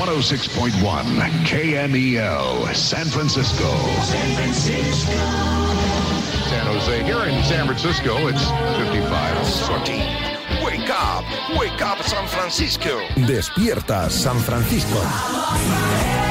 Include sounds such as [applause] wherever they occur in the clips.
106.1 KMEL, San Francisco. San Francisco. San Jose. Here in San Francisco, it's 55. Sorty. Wake up, wake up San Francisco. Despierta San Francisco.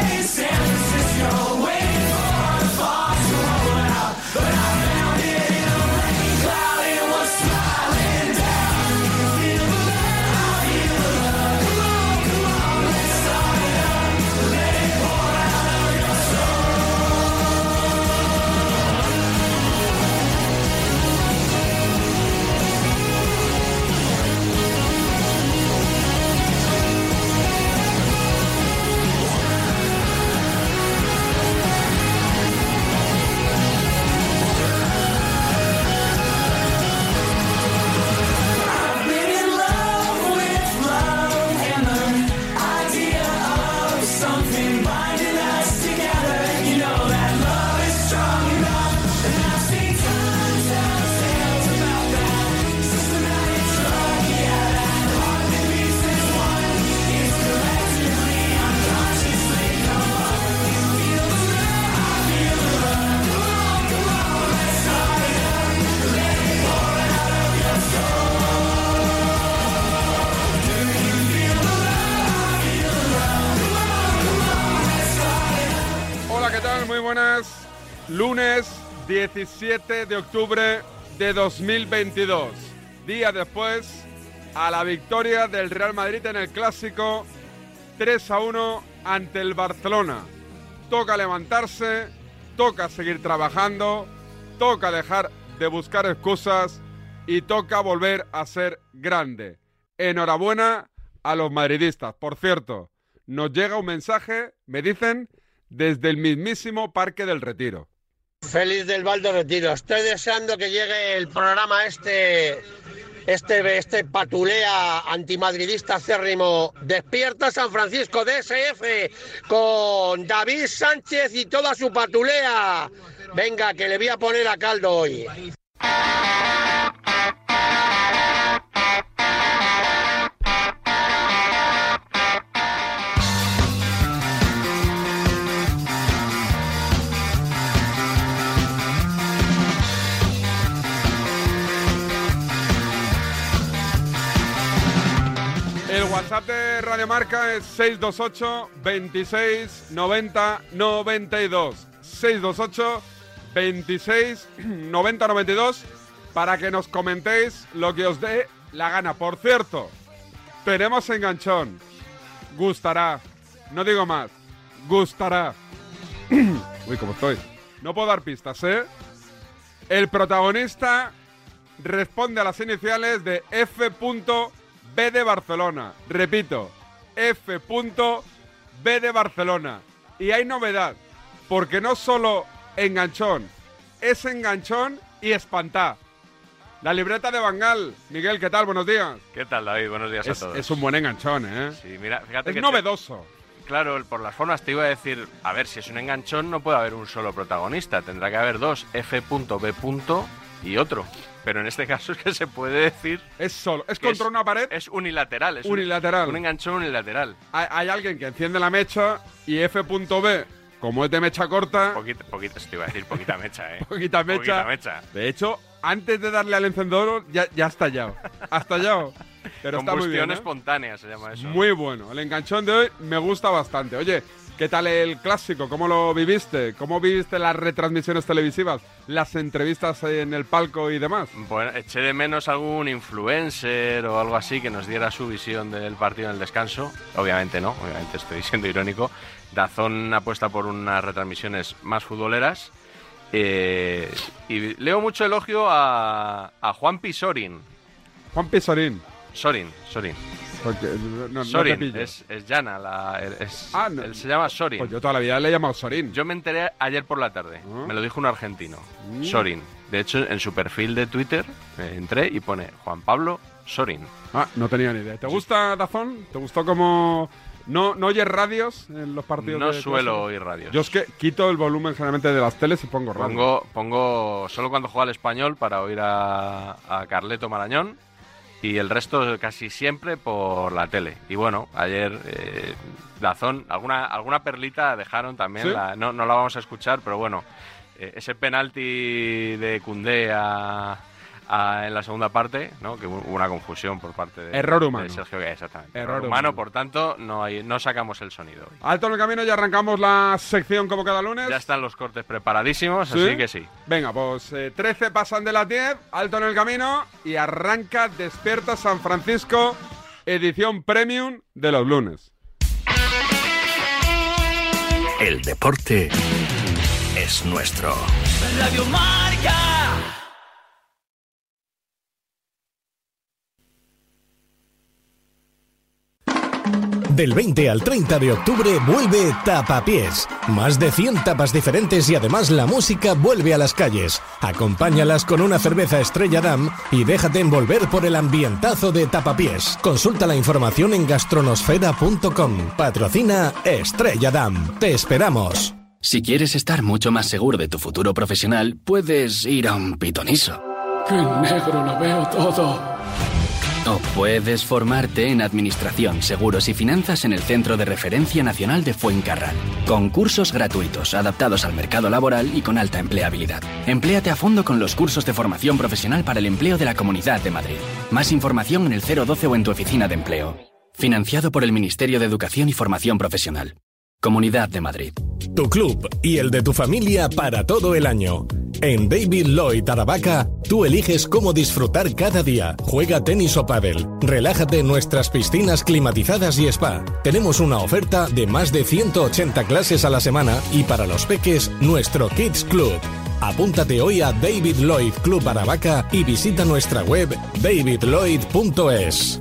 Hola, ¿qué tal? Muy buenas. Lunes 17 de octubre de 2022. Día después a la victoria del Real Madrid en el clásico 3 a 1 ante el Barcelona. Toca levantarse, toca seguir trabajando, toca dejar de buscar excusas y toca volver a ser grande. Enhorabuena a los madridistas. Por cierto, nos llega un mensaje, me dicen, desde el mismísimo Parque del Retiro. Feliz del Valdo Retiro. Estoy deseando que llegue el programa este, este, este patulea antimadridista acérrimo. Despierta San Francisco DSF con David Sánchez y toda su patulea. Venga, que le voy a poner a caldo hoy. WhatsApp de Radio Marca es 628 26 90 92. 628 26 90 92 para que nos comentéis lo que os dé la gana. Por cierto, tenemos enganchón. Gustará. No digo más. Gustará. [clears throat] Uy, ¿cómo estoy? No puedo dar pistas, ¿eh? El protagonista responde a las iniciales de F.B de Barcelona. Repito, F.B de Barcelona. Y hay novedad, porque no solo enganchón, es enganchón y espantá. La libreta de Bangal. Miguel, ¿qué tal? Buenos días. ¿Qué tal, David? Buenos días Es, a todos. es un buen enganchón, ¿eh? Sí, mira, fíjate es que te- novedoso. claro, por las formas te iba a decir, a ver, si es un enganchón no puede haber un solo protagonista, tendrá que haber dos, F.B. y otro. Pero en este caso [laughs] es que se puede decir Es solo. Es contra una pared. es unilateral, es un- Unilateral. Un, enganchón unilateral. Hay, hay alguien que enciende la mecha y F.B, como es de mecha corta, Poquita, poquita, te iba a decir poquita mecha, ¿eh? [laughs] poquita mecha. Poquita mecha. De hecho, antes de darle al encendedor, ya, ya ha estallado. Ha estallado. Pero está muy Combustión bien. ¿eh? espontánea se llama eso. Muy bueno. El enganchón de hoy me gusta bastante. Oye, ¿qué tal el clásico? ¿Cómo lo viviste? ¿Cómo viviste las retransmisiones televisivas? Las entrevistas en el palco y demás. Bueno, eché de menos algún influencer o algo así que nos diera su visión del partido en el descanso. Obviamente no, obviamente estoy [laughs] siendo irónico. Dazón apuesta por unas retransmisiones más futboleras. eh, y leo mucho elogio a, a Juan Pisorin. Juan Pisorín. Sorin, Sorin. Porque no, no te Sorin, es, es Llana, la- es- Ah, no. él se llama Sorin. Pues yo toda la vida le he llamado Sorín. Yo me enteré ayer por la tarde. Ah. Me lo dijo un argentino. Mm. Sorin. De hecho, en su perfil de Twitter eh, entré y pone Juan Pablo Sorin. Ah, no tenía ni idea. ¿Te gusta Dazón? ¿Te gustó como no no oyes radios en los partidos? No de suelo clásico? oír radios. Yo es que quito el volumen generalmente de las teles y pongo radio. Pongo, pongo solo cuando juega al español para oír a, a Carleto Marañón y el resto casi siempre por la tele. Y bueno, ayer eh, Dazón, alguna, alguna perlita dejaron también, ¿Sí? la- no, no la vamos a escuchar, pero bueno, eh, ese penalti de Cundé a- a- en la segunda parte, ¿no? que hubo una confusión por parte de, Error humano. de Sergio exactamente. Error Error, humano. humano, por tanto, no, hay, no sacamos el sonido hoy. Alto en el camino y arrancamos la sección como cada lunes. Ya están los cortes preparadísimos, ¿Sí? así que sí. Venga, pues eh, 13 pasan de las 10, alto en el camino y arranca Despierta San Francisco, edición premium de los lunes. El deporte es nuestro. Radio Marca. Del 20 al 30 de octubre vuelve Tapapiés. Más de 100 tapas diferentes y además la música vuelve a las calles. Acompáñalas con una cerveza Estrella Damm y déjate envolver por el ambientazo de Tapapiés. Consulta la información en gastronosfera.com. Patrocina Estrella Damm. Te esperamos. Si quieres estar mucho más seguro de tu futuro profesional, puedes ir a un pitoniso. ¡Qué negro lo veo todo! O puedes formarte en Administración, Seguros y Finanzas en el Centro de Referencia Nacional de Fuencarral. Con cursos gratuitos, adaptados al mercado laboral y con alta empleabilidad. Empléate a fondo con los cursos de formación profesional para el empleo de la Comunidad de Madrid. Más información en el 012 o en tu oficina de empleo. Financiado por el Ministerio de Educación y Formación Profesional. Comunidad de Madrid. Tu club y el de tu familia para todo el año. En David Lloyd Aravaca, tú eliges cómo disfrutar cada día. Juega tenis o pádel. Relájate en nuestras piscinas climatizadas y spa. Tenemos una oferta de más de 180 clases a la semana y para los peques, nuestro Kids Club. Apúntate hoy a David Lloyd Club Aravaca y visita nuestra web davidlloyd.es.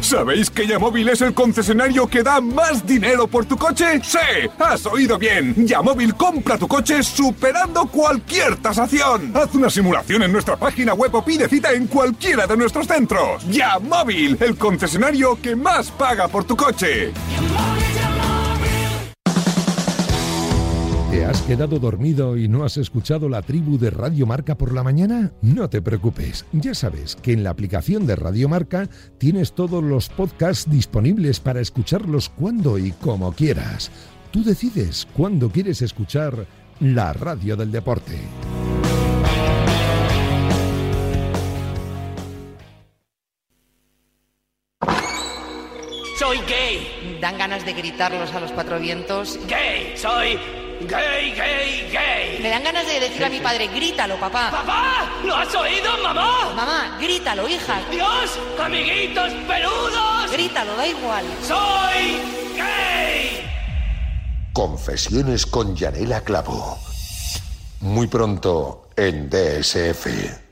¿Sabéis que Yamóvil es el concesionario que da más dinero por tu coche? ¡Sí! ¡Has oído bien! Yamóvil compra tu coche superando cualquier tasación. Haz una simulación en nuestra página web o pide cita en cualquiera de nuestros centros. Yamóvil, el concesionario que más paga por tu coche. ¿Te has quedado dormido y no has escuchado la tribu de Radio Marca por la mañana? No te preocupes, ya sabes que en la aplicación de Radio Marca tienes todos los podcasts disponibles para escucharlos cuando y como quieras. Tú decides cuándo quieres escuchar la radio del deporte. Soy gay. Dan ganas de gritarlos a los cuatro vientos. Gay. Soy gay, gay, gay. Me dan ganas de decirle a mi padre, grítalo, papá. ¡Papá! ¿Lo has oído, mamá? Mamá, grítalo, hija. ¡Dios! ¡Amiguitos peludos! Grítalo, da igual. ¡Soy gay! Confesiones con Yanela Clavo. Muy pronto en DSF.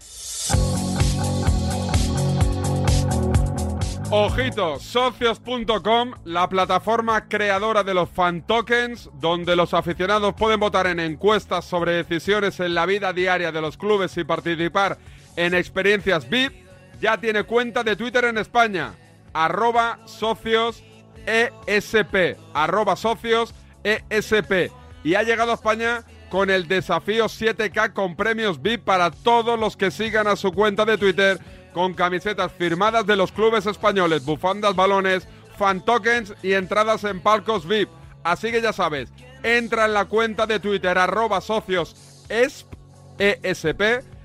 Ojito, socios.com, la plataforma creadora de los fan tokens, donde los aficionados pueden votar en encuestas sobre decisiones en la vida diaria de los clubes y participar en experiencias VIP, ya tiene cuenta de Twitter en España, arroba socios ESP, arroba socios ESP, y ha llegado a España con el desafío 7K con premios VIP para todos los que sigan a su cuenta de Twitter con camisetas firmadas de los clubes españoles, bufandas, balones, fan tokens y entradas en palcos VIP. Así que ya sabes, entra en la cuenta de Twitter arroba socios ESP, ESP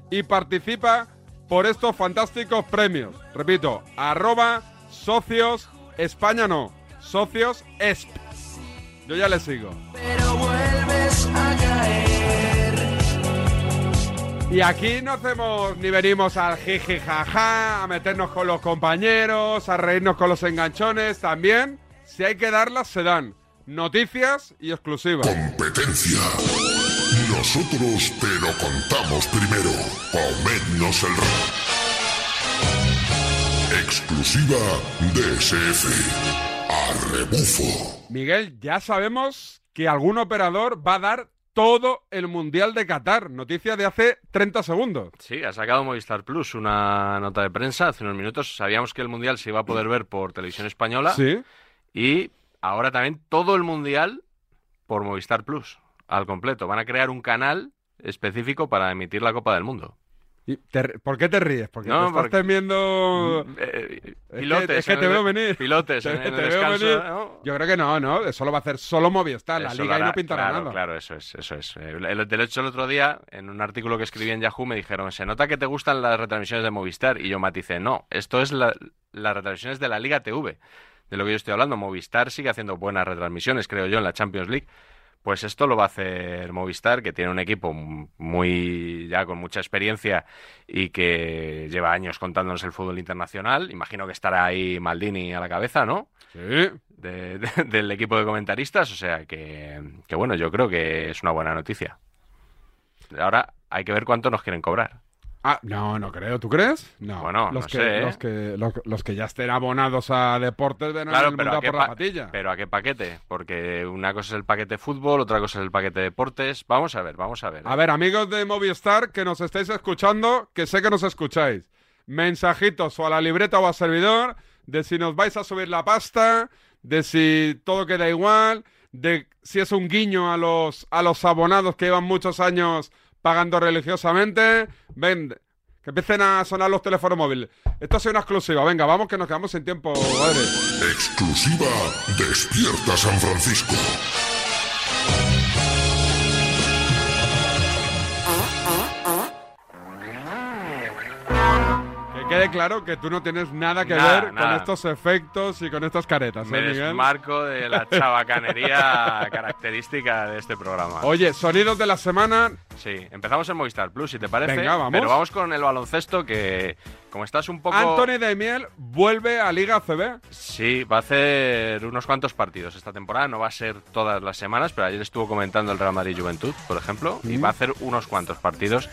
y participa por estos fantásticos premios. Repito, arroba socios España no, socios ESP. Yo ya le sigo. Y aquí no hacemos ni venimos al jiji jaja, a meternos con los compañeros, a reírnos con los enganchones. También, si hay que darlas, se dan. Noticias y exclusivas. Competencia. Nosotros te lo contamos primero. Comédnos el rap. Exclusiva DSF. A rebufo. Miguel, ya sabemos que algún operador va a dar todo el Mundial de Qatar. Noticia de hace 30 segundos. Sí, ha sacado Movistar Plus una nota de prensa hace unos minutos. Sabíamos que el Mundial se iba a poder ver por televisión española. Sí. Y ahora también todo el Mundial por Movistar Plus, al completo. Van a crear un canal específico para emitir la Copa del Mundo. ¿Y te- ¿Por qué te ríes? Porque No, te estás porque- temiendo... Eh, Es pilotes. que, es que te veo venir. Pilotes [laughs] Te- en el te veo venir. ¿no? Yo creo que no, ¿no? Eso lo va a hacer solo Movistar. La liga y no pintará claro, nada. Claro, eso es, eso es. Eh, el- De hecho, el otro día, en un artículo que escribí en Yahoo, me dijeron, se nota que te gustan las retransmisiones de Movistar. Y yo maticé, no, esto es la- las retransmisiones de la Liga TV. De lo que yo estoy hablando, Movistar sigue haciendo buenas retransmisiones, creo yo, en la Champions League. Pues esto lo va a hacer Movistar, que tiene un equipo muy ya con mucha experiencia y que lleva años contándonos el fútbol internacional. Imagino que estará ahí Maldini a la cabeza, ¿no? Sí. de- de- del equipo de comentaristas. O sea que, que, bueno, yo creo que es una buena noticia. Ahora hay que ver cuánto nos quieren cobrar. Ah, no, no creo. ¿Tú crees? No. Bueno, los no que, sé, ¿eh? Los que, los, los que ya estén abonados a deportes ven Claro, el pero a, por la pa- patilla. pero a qué paquete, porque una cosa es el paquete fútbol, otra cosa es el paquete deportes. Vamos a ver, vamos a ver. A ver, amigos de Movistar que nos estáis escuchando, que sé que nos escucháis. Mensajitos o a la libreta o al servidor de si nos vais a subir la pasta, de si todo queda igual, de si es un guiño a los, a los abonados que llevan muchos años pagando religiosamente. Ven, que empiecen a sonar los teléfonos móviles. Esto es una exclusiva. Venga, vamos que nos quedamos sin tiempo, madre. Exclusiva Despierta San Francisco. Quede claro que tú no tienes nada que Nada, ver con estos efectos y con estas caretas, ¿eh, Me Miguel? desmarco de la [laughs] chabacanería característica de este programa. Oye, sonidos de la semana. Sí, empezamos en Movistar Plus, si te parece. Venga, vamos. Pero vamos con el baloncesto que, como estás un poco... Anthony Daimiel vuelve a Liga CB. Sí, va a hacer unos cuantos partidos esta temporada. No va a ser todas las semanas, pero ayer estuvo comentando el Real Madrid Juventud, por ejemplo, y Mm. va a hacer unos cuantos partidos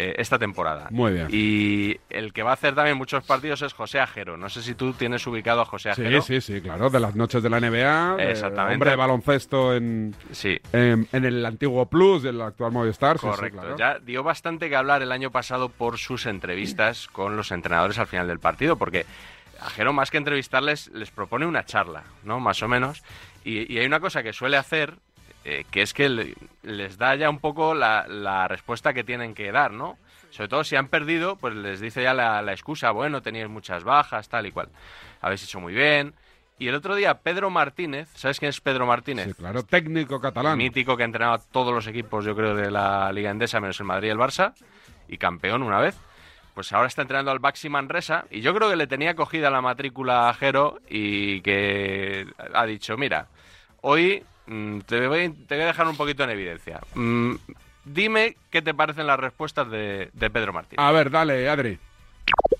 eh, esta temporada. Muy bien. Y el que va a hacer también muchos partidos es José Ajero. No sé si tú tienes ubicado a José Sí, Ajero. sí, sí, claro, de las noches de la NBA. de Exactamente. Hombre de baloncesto en, Sí. en, en el antiguo Plus, del actual Movistar. sí, sí, Correcto. claro. Ya dio bastante que hablar el año pasado por sus entrevistas con los entrenadores al final del partido, porque Ajero, más que entrevistarles, les propone una charla, ¿no? Más o menos. Y, y hay una cosa que suele hacer, eh, que es que le- les da ya un poco la, la respuesta que tienen que dar, ¿no? Sobre todo si han perdido, pues les dice ya la, la excusa, bueno, teníais muchas bajas, tal y cual. Habéis hecho muy bien. Y el otro día, Pedro Martínez, ¿sabes quién es Pedro Martínez? Sí, claro, técnico catalán. Mítico que ha entrenado a todos los equipos, yo creo, de la Liga Endesa, menos el Madrid y el Barça, y campeón una vez. Pues ahora está entrenando al Baxi Manresa, y yo creo que le tenía cogida la matrícula a Jero y que ha dicho, mira, hoy mm, te, voy, te voy a dejar un poquito en evidencia. Mm, dime qué te parecen las respuestas de, de Pedro Martínez. A ver, dale, Adri.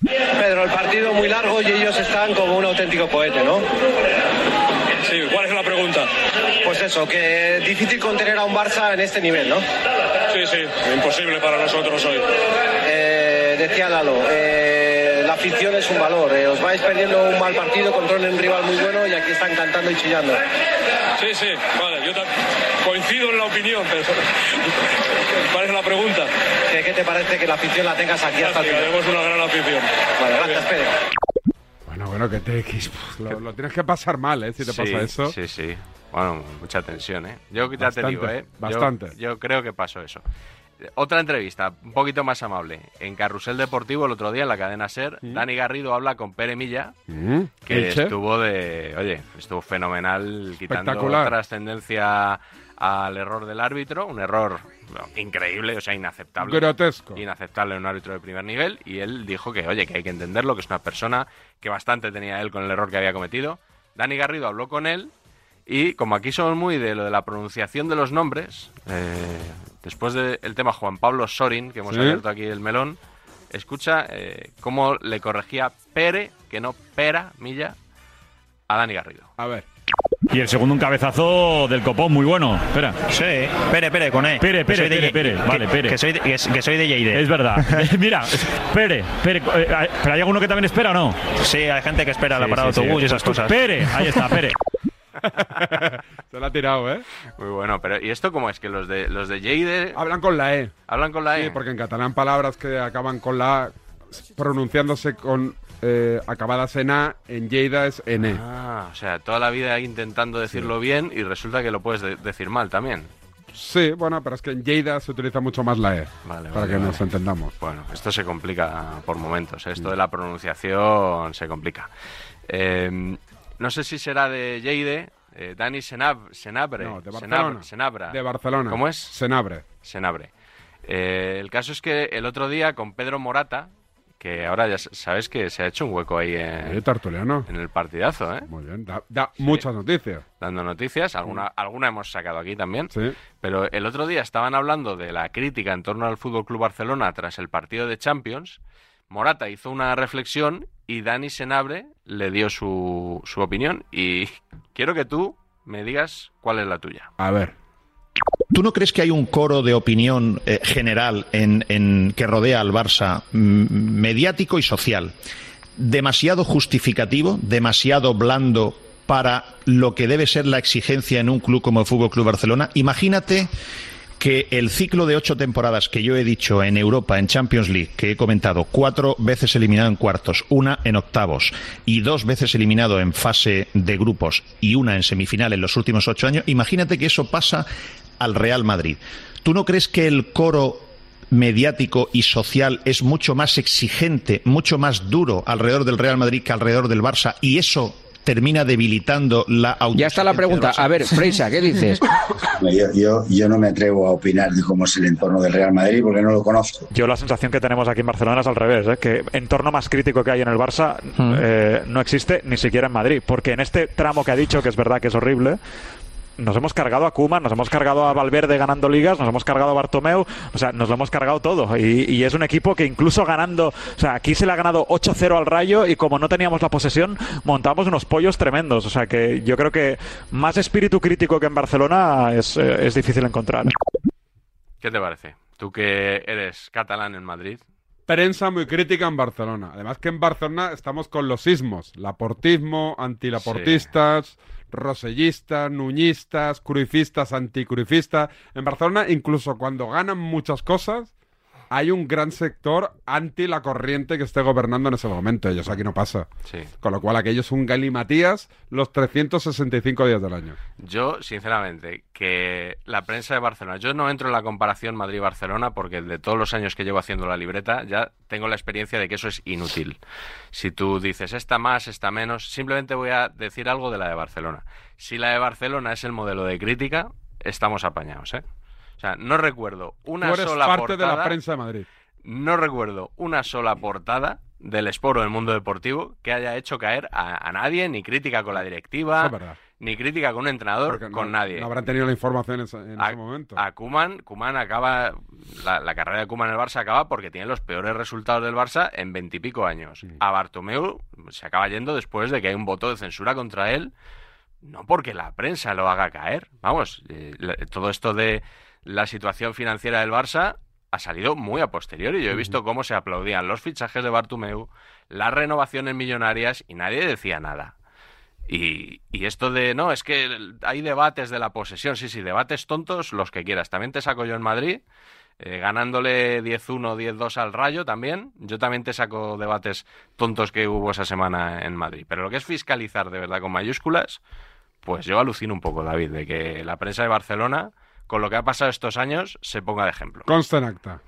Pedro, el partido muy largo y ellos están como un auténtico poete, ¿no? Sí, ¿cuál es la pregunta? Pues eso, que difícil contener a un Barça en este nivel, ¿no? Sí, sí, imposible para nosotros hoy. decía Lalo, eh, afición es un valor. eh, os vais perdiendo un mal partido contra un rival muy bueno y aquí están cantando y chillando. Sí, sí, vale, yo coincido en la opinión, pero ¿cuál es [laughs] la pregunta? ¿Qué, qué te parece que la afición la tengas aquí hasta el final? Tenemos una gran afición. Vale, gracias, Pedro. Bueno, bueno, que te lo, lo tienes que pasar mal, ¿eh? Si te Sí, pasa eso. Sí, sí. Bueno, mucha tensión, ¿eh? Yo ya te Bastante, digo, ¿eh? Yo- bastante. Yo, creo que pasó eso. Otra entrevista, un poquito más amable. En Carrusel Deportivo, el otro día, en la cadena SER, Dani Garrido habla con Pere Milla, Mm, que estuvo de... Oye, estuvo fenomenal, quitando trascendencia al error del árbitro. Un error bueno, increíble, o sea, inaceptable. Grotesco. Inaceptable en un árbitro de primer nivel. Y él dijo que, oye, que hay que entenderlo, que es una persona que bastante tenía él con el error que había cometido. Dani Garrido habló con él y como aquí somos muy de lo de la pronunciación de los nombres, eh, después del tema Juan Pablo Sorin, que hemos Sí. abierto aquí el melón, escucha eh, cómo le corregía Pere, que no Pera, Milla, a Dani Garrido. A ver. Y el segundo un cabezazo del copón muy bueno. Espera. Sí, Pere, Pere, con E. Pere, Pere, Pere, Pere. que- Vale, Pere. Que soy de, que, que soy de Lleide. Es verdad. [laughs] Mira, Pere, Pere. eh, ¿Pero hay alguno que también espera o no? Sí, hay gente que espera la Sí, parada de sí, sí. autobús y esas cosas. Pere, ahí está, Pere. [laughs] [laughs] Se la ha tirado, ¿eh? Muy bueno, pero ¿y esto cómo es? Que los de los de Lleide Hablan con la E. hablan con la Sí, E. porque en catalán palabras que acaban con la A, pronunciándose con eh, acabadas en A, en Lleida es en E. Ah, o sea, toda la vida intentando decirlo bien y resulta que lo puedes de- decir mal también. Sí, bueno, pero es que en Lleida se utiliza mucho más la E. Vale, para vale, que vale. nos entendamos. Bueno, esto se complica por momentos. ¿eh? Esto de la pronunciación se complica. Eh, no sé si será de Lleide, eh, Dani Senab, Senabre. No, de Senab- Barcelona. Senabra. De Barcelona. ¿Cómo es? Senabre. Senabre. Eh, el caso es que el otro día con Pedro Morata, que ahora ya sabes que se ha hecho un hueco ahí en, Sí, Tartuliano. en el partidazo, ¿eh? Muy bien, da, da muchas noticias. dando noticias. Alguna, alguna hemos sacado aquí también. Sí. Pero el otro día estaban hablando de la crítica en torno al Fútbol Club Barcelona tras el partido de Champions. Morata hizo una reflexión y Dani Senabre le dio su, su opinión. Y quiero que tú me digas cuál es la tuya. A ver. ¿Tú no crees que hay un coro de opinión eh, general en, en- que rodea al Barça, mediático y social, demasiado justificativo, demasiado blando para lo que debe ser la exigencia en un club como el Fútbol Club Barcelona? Imagínate que el ciclo de ocho temporadas que yo he dicho en Europa, en Champions League, que he comentado, cuatro veces eliminado en cuartos, una en octavos y dos veces eliminado en fase de grupos y una en semifinal en los últimos ocho años, imagínate que eso pasa al Real Madrid. ¿Tú no crees que el coro mediático y social es mucho más exigente, mucho más duro alrededor del Real Madrid que alrededor del Barça y eso termina debilitando la Ya está la pregunta. A ver, Freisa, ¿qué dices? Yo, yo, yo no me atrevo a opinar de cómo es el entorno del Real Madrid porque no lo conozco. Yo la sensación que tenemos aquí en Barcelona es al revés, ¿eh? que entorno más crítico que hay en el Barça eh, no existe ni siquiera en Madrid, porque en este tramo que ha dicho, que es verdad que es horrible, nos hemos cargado a Koeman, nos hemos cargado a Valverde ganando ligas, nos hemos cargado a Bartomeu, o sea, nos lo hemos cargado todo. Y, y es un equipo que incluso ganando, o sea, aquí se le ha ganado 8-0 al Rayo y como no teníamos la posesión, montamos unos pollos tremendos. O sea, que yo creo que más espíritu crítico que en Barcelona es, eh, es difícil encontrar. ¿Qué te parece? Tú que eres catalán en Madrid. Prensa muy crítica en Barcelona. Además que en Barcelona estamos con los sismos. Laportismo, antilaportistas, rosellistas, nuñistas, cruifistas, anticruifistas. En Barcelona, incluso cuando ganan muchas cosas, hay un gran sector anti la corriente que esté gobernando en ese momento. Y eso aquí no pasa. Sí. Con lo cual aquello es un galimatías los 365 días del año. Yo, sinceramente, que la prensa de Barcelona, yo no entro en la comparación Madrid-Barcelona porque de todos los años que llevo haciendo la libreta ya tengo la experiencia de que eso es inútil. Si tú dices esta más, esta menos, simplemente voy a decir algo de la de Barcelona. Si la de Barcelona es el modelo de crítica, estamos apañados, ¿eh? O sea, no recuerdo una Tú eres sola parte de la portada- prensa de Madrid. no recuerdo una sola portada del Esporo del mundo deportivo que haya hecho caer a, a nadie, ni crítica con la directiva, es ni crítica con un entrenador, Porque con no- nadie. No habrán tenido la información en ese, en a, ese momento. a Koeman acaba, la, la carrera de Koeman en el Barça acaba porque tiene los peores resultados del Barça en veintipico años. A Bartomeu se acaba yendo después de que hay un voto de censura contra él, no porque la prensa lo haga caer. Vamos, eh, todo esto de la situación financiera del Barça ha salido muy a posteriori. Yo he visto cómo se aplaudían los fichajes de Bartomeu, las renovaciones millonarias y nadie decía nada. Y, y esto de, no, es que hay debates de la posesión, sí, sí, debates tontos, los que quieras. También te saco yo en Madrid, eh, ganándole 10-1, 10-2 al Rayo también. Yo también te saco debates tontos que hubo esa semana en Madrid. Pero lo que es fiscalizar de verdad con mayúsculas, pues yo alucino un poco, David, de que la prensa de Barcelona, con lo que ha pasado estos años, se ponga de ejemplo. Consta en acta.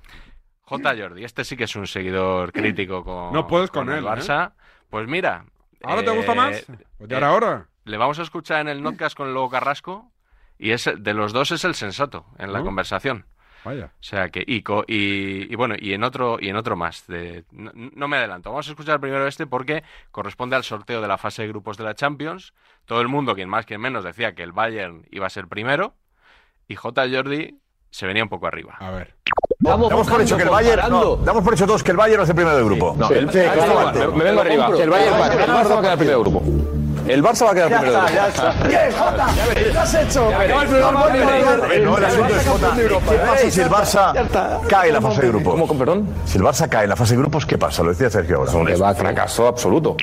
J. Jordi, este sí que es un seguidor [clears throat] crítico con, No puedes con el él, Barça. Pues mira. ¿Ahora te gusta eh, más? Pues ya eh, era ahora. Le vamos a escuchar en el notcast con el Lobo Carrasco y es de los dos es el sensato en la ¿No? conversación. Vaya. O sea que y, y, y bueno y en otro y en otro más. de- no, no me adelanto. Vamos a escuchar primero este porque corresponde al sorteo de la fase de grupos de la Champions. Todo el mundo, quien más quien menos, decía que el Bayern iba a ser primero y J. Jordi se venía un poco arriba. A ver. Damos por hecho que el Bayern. No, damos por hecho todos que el Bayern es el primero del grupo. No, Sí, el- sí, me, me vengo arriba. compro. El Bayern va, el Barça va a quedar primero del grupo. El Barça va a quedar Ya primero está, ya grupo. está. Bien, Jota, ¿qué has hecho? No, el asunto es Jota. ¿Qué pasa si el Barça cae en la fase de grupos? ¿Cómo, perdón? Si el Barça cae en la fase de grupos, ¿qué pasa? Lo decía Sergio ahora. Un fracaso absoluto.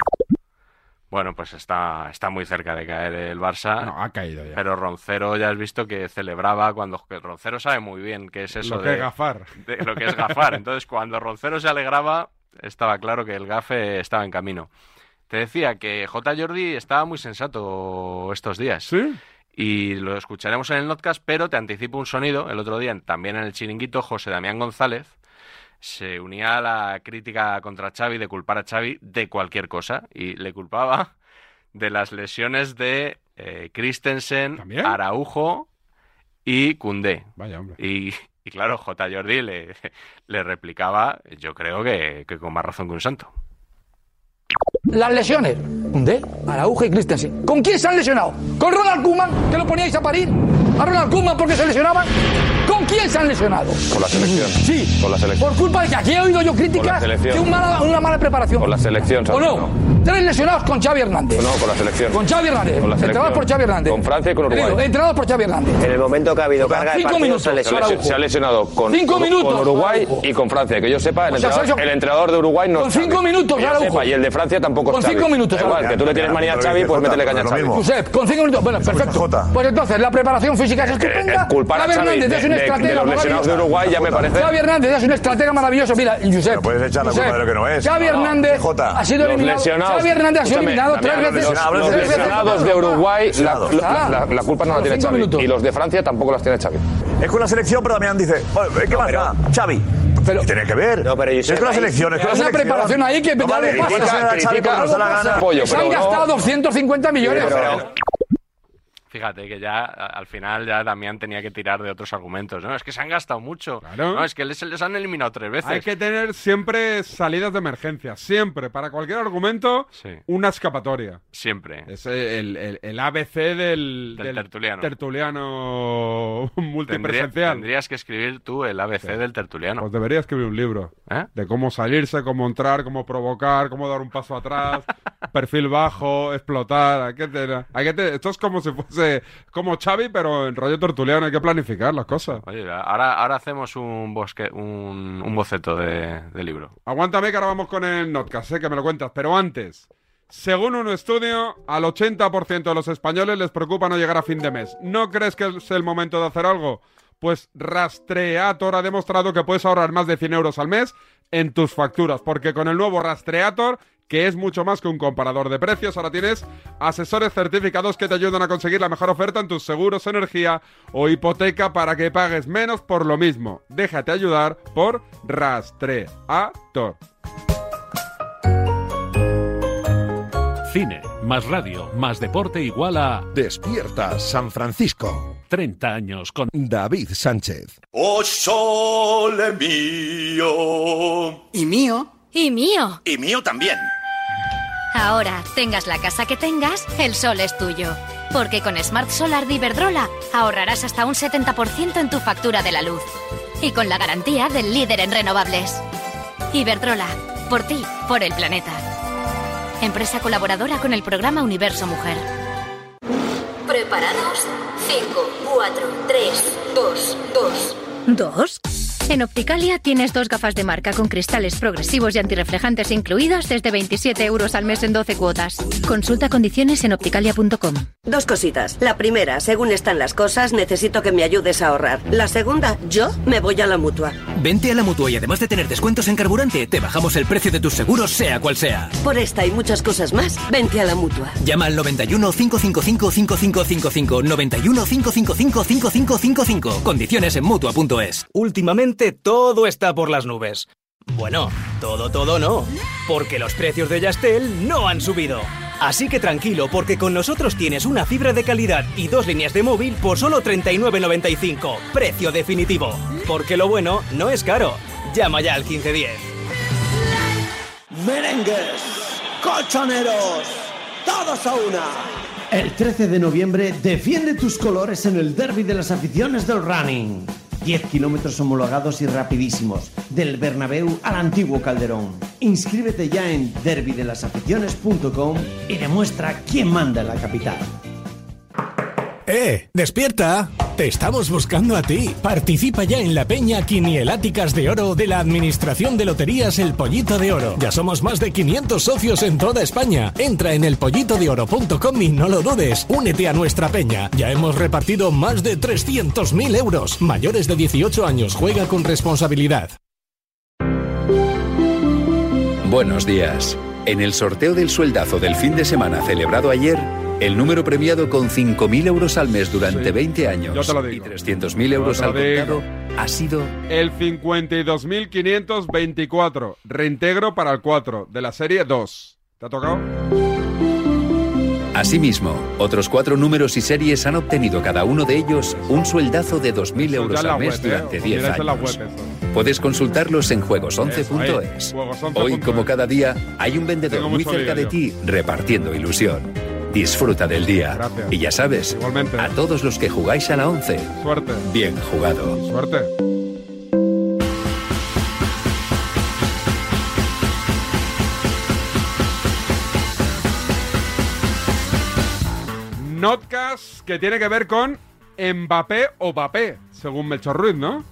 Bueno, pues está, está muy cerca de caer el Barça. No, ha caído ya. Pero Roncero ya has visto que celebraba cuando Roncero sabe muy bien qué es eso Lo que de, es gafar. de lo que es gafar. Entonces, cuando Roncero se alegraba, estaba claro que el gafe estaba en camino. Te decía que J. Jordi estaba muy sensato estos días. ¿Sí? y lo escucharemos en el podcast, pero te anticipo un sonido. El otro día, también en el chiringuito, José Damián González se unía a la crítica contra Xavi de culpar a Xavi de cualquier cosa y le culpaba de las lesiones de eh, Christensen, Araujo y Cundé. Vaya hombre. Y, y claro, J. Jordi le, le replicaba, yo creo que, que con más razón que un santo. Las lesiones. ¿Dónde? Araujo y Christensen. ¿Con quién se han lesionado? ¿Con Ronald Koeman, que lo poníais a parir? ¿A Ronald Koeman porque se lesionaban? ¿Con quién se han lesionado? Con la selección. Sí. Con la selección. Por culpa de que aquí he oído yo Con la críticas selección. de un mala- una mala preparación. Con la selección, ¿O no? Tres lesionados con Xavi Hernández. No, con la selección. Con Xavi Hernández. Con la Entrenados por Xavi Hernández. Con Francia y con Uruguay. Entrenados por Xavi Hernández. En el momento que ha habido carga de Cinco partidos, minutos, se, se ha lesionado con, Cinco con- minutos, con Uruguay y con Francia. Que yo sepa, el, O sea, entrenador, Sergio- el entrenador de Uruguay no Con cinco minutos, yo sepa, y el de Francia tampoco Con es Xavi. cinco minutos, igual, que tú le tienes manía a Xavi, pues métele caña a Xavi. Josep, con cinco minutos. Bueno, perfecto. Pues entonces, la preparación física es estupenda. culpar a Xavi de- es un de- estratega los lesionados de. Uruguay ya me parece- Xavi Hernández es un estratega maravilloso. Mira, Josep. puedes echar la culpa Josep, de lo que no es. Xavi No, Hernández Jota. ha sido eliminado. Xavi Hernández ha sido eliminado tres los veces. lesionados- Los lesionados de Uruguay, la, Está. la- la culpa no la tiene Xavi. minutos. Y los de Francia tampoco las tiene Xavi. Es con la selección, pero Damián dice, "Bueno, ¿qué más da? Xavi. Pero, tiene que ver. No, pero es con la selección, es con la Hay una selección. preparación ahí que no, algo vale, pasa. igual que se da a Xavi la Algo gana. pasa. Pollo, Se han no- gastado 250 millones. Fíjate que ya al final ya Damián tenía que tirar de otros argumentos, ¿no? Es que se han gastado mucho. No, es que les, les han eliminado tres veces. Hay que tener siempre salidas de emergencia, siempre, para cualquier argumento, Sí. una escapatoria. Siempre. Es el, el- el ABC del, Del tertuliano. tertuliano [laughs] Tendría- multipresencial. tendrías que escribir tú el ABC del tertuliano. Pues debería escribir un libro ¿Eh? de cómo salirse, cómo entrar, cómo provocar, cómo dar un paso atrás, [laughs] perfil bajo, explotar. Hay que tener- hay que tener- esto es como si fuese como Xavi, pero en rollo tertuliano. Hay que planificar las cosas. Oye, ahora, ahora hacemos un, bosque, un, un boceto de, de libro. Aguántame que ahora vamos con el notcast, sé que me lo cuentas, pero antes. Según un estudio, al 80% de los españoles les preocupa no llegar a fin de mes. ¿No crees que es el momento de hacer algo? Pues Rastreator ha demostrado que puedes ahorrar más de 100 euros al mes en tus facturas, porque con el nuevo Rastreator, que es mucho más que un comparador de precios, ahora tienes asesores certificados que te ayudan a conseguir la mejor oferta en tus seguros, energía o hipoteca para que pagues menos por lo mismo. Déjate ayudar por Rastreator. Cine, más radio, más deporte igual a Despierta San Francisco. 30 años con David Sánchez. Oh sole mío. ¿Y mío? Y mío. Y mío también. Ahora, tengas la casa que tengas, el sol es tuyo. Porque con Smart Solar de Iberdrola ahorrarás hasta un 70% en tu factura de la luz. Y con la garantía del líder en renovables. Iberdrola, por ti, por el planeta. Empresa colaboradora con el programa Universo Mujer. ¿Preparados? 5, 4, 3, 2, 2. ¿Dos? En Opticalia tienes dos gafas de marca con cristales progresivos y antirreflejantes incluidos desde 27 euros al mes en 12 cuotas. Consulta condiciones en opticalia.com. Dos cositas. La primera, según están las cosas, necesito que me ayudes a ahorrar. La segunda, yo me voy a la mutua. Vente a la mutua y además de tener descuentos en carburante, te bajamos el precio de tus seguros, sea cual sea. Por esta y muchas cosas más, vente a la mutua. Llama al 91 555 5555 91 555 5555. Condiciones en mutua.es. Últimamente todo está por las nubes. Bueno, todo, todo no. Porque los precios de Yastel no han subido. Así que tranquilo, porque con nosotros tienes una fibra de calidad y dos líneas de móvil por solo 39.95. Precio definitivo. Porque lo bueno no es caro. Llama ya al 1510. Merengues, colchoneros, todos a una. El 13 de noviembre defiende tus colores en el derby de las aficiones del running. 10 kilómetros homologados y rapidísimos, del Bernabéu al antiguo Calderón. Inscríbete ya en derbydelasaficiones.com y demuestra quién manda en la capital. ¡Eh! ¡Despierta! Te estamos buscando a ti. Participa ya en la peña Quinieláticas de Oro de la Administración de Loterías El Pollito de Oro. Ya somos más de 500 socios en toda España. Entra en elpollitodeoro.com y no lo dudes. Únete a nuestra peña. Ya hemos repartido más de 300.000 euros. Mayores de 18 años. Juega con responsabilidad. Buenos días. En el sorteo del sueldazo del fin de semana celebrado ayer, El número premiado con 5.000 euros al mes durante Sí, 20 años y digo. 300.000 euros al contado ha sido El 52.524. Reintegro para el 4 de la serie 2. ¿Te ha tocado? Asimismo, otros cuatro números y series han obtenido cada uno de ellos un sueldazo de 2.000 euros al mes web, ¿eh? durante Os 10 miráis en la años. Puedes consultarlos en Eso, juegos11.es. ahí, juegos11.es. Hoy, como cada día, hay un vendedor muy cerca de ti repartiendo ilusión. Disfruta del día. Gracias. Y ya sabes, a todos los que jugáis a la 11, Suerte. bien jugado. Suerte. Notcast que tiene que ver con Mbappé o Mbappé, según Melchor Ruiz, ¿no?